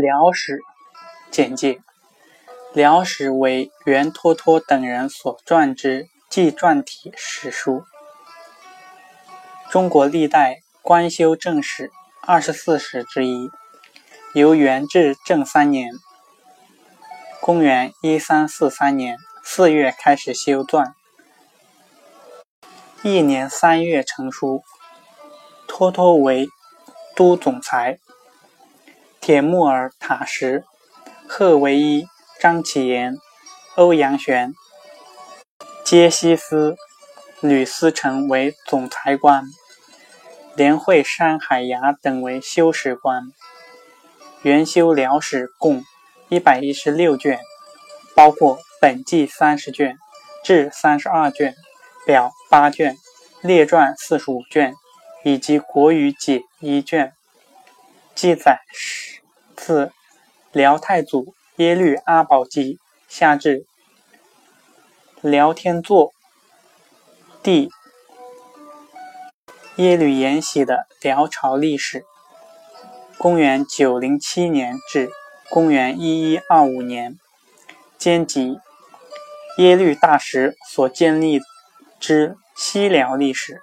辽史简介：辽史为袁脱脱等人所撰之纪传体史书，中国历代官修正史二十四史之一，由元至正三年（公元一三四三年）四月开始修撰，一年三月成书。脱脱为都总裁。铁木尔、塔什、贺维一、张启言、欧阳玄、杰西斯、吕思成为总裁官，连会山海牙等为修史官。元修辽史共一百一十六卷，包括本纪三十卷、志三十二卷、表八卷、列传四十五卷，以及国语解一卷，记载是。四辽太祖耶律阿保机下至辽天祚帝耶律延禧的辽朝历史，公元九零七年至公元一一二五年，兼及耶律大石所建立之西辽历史。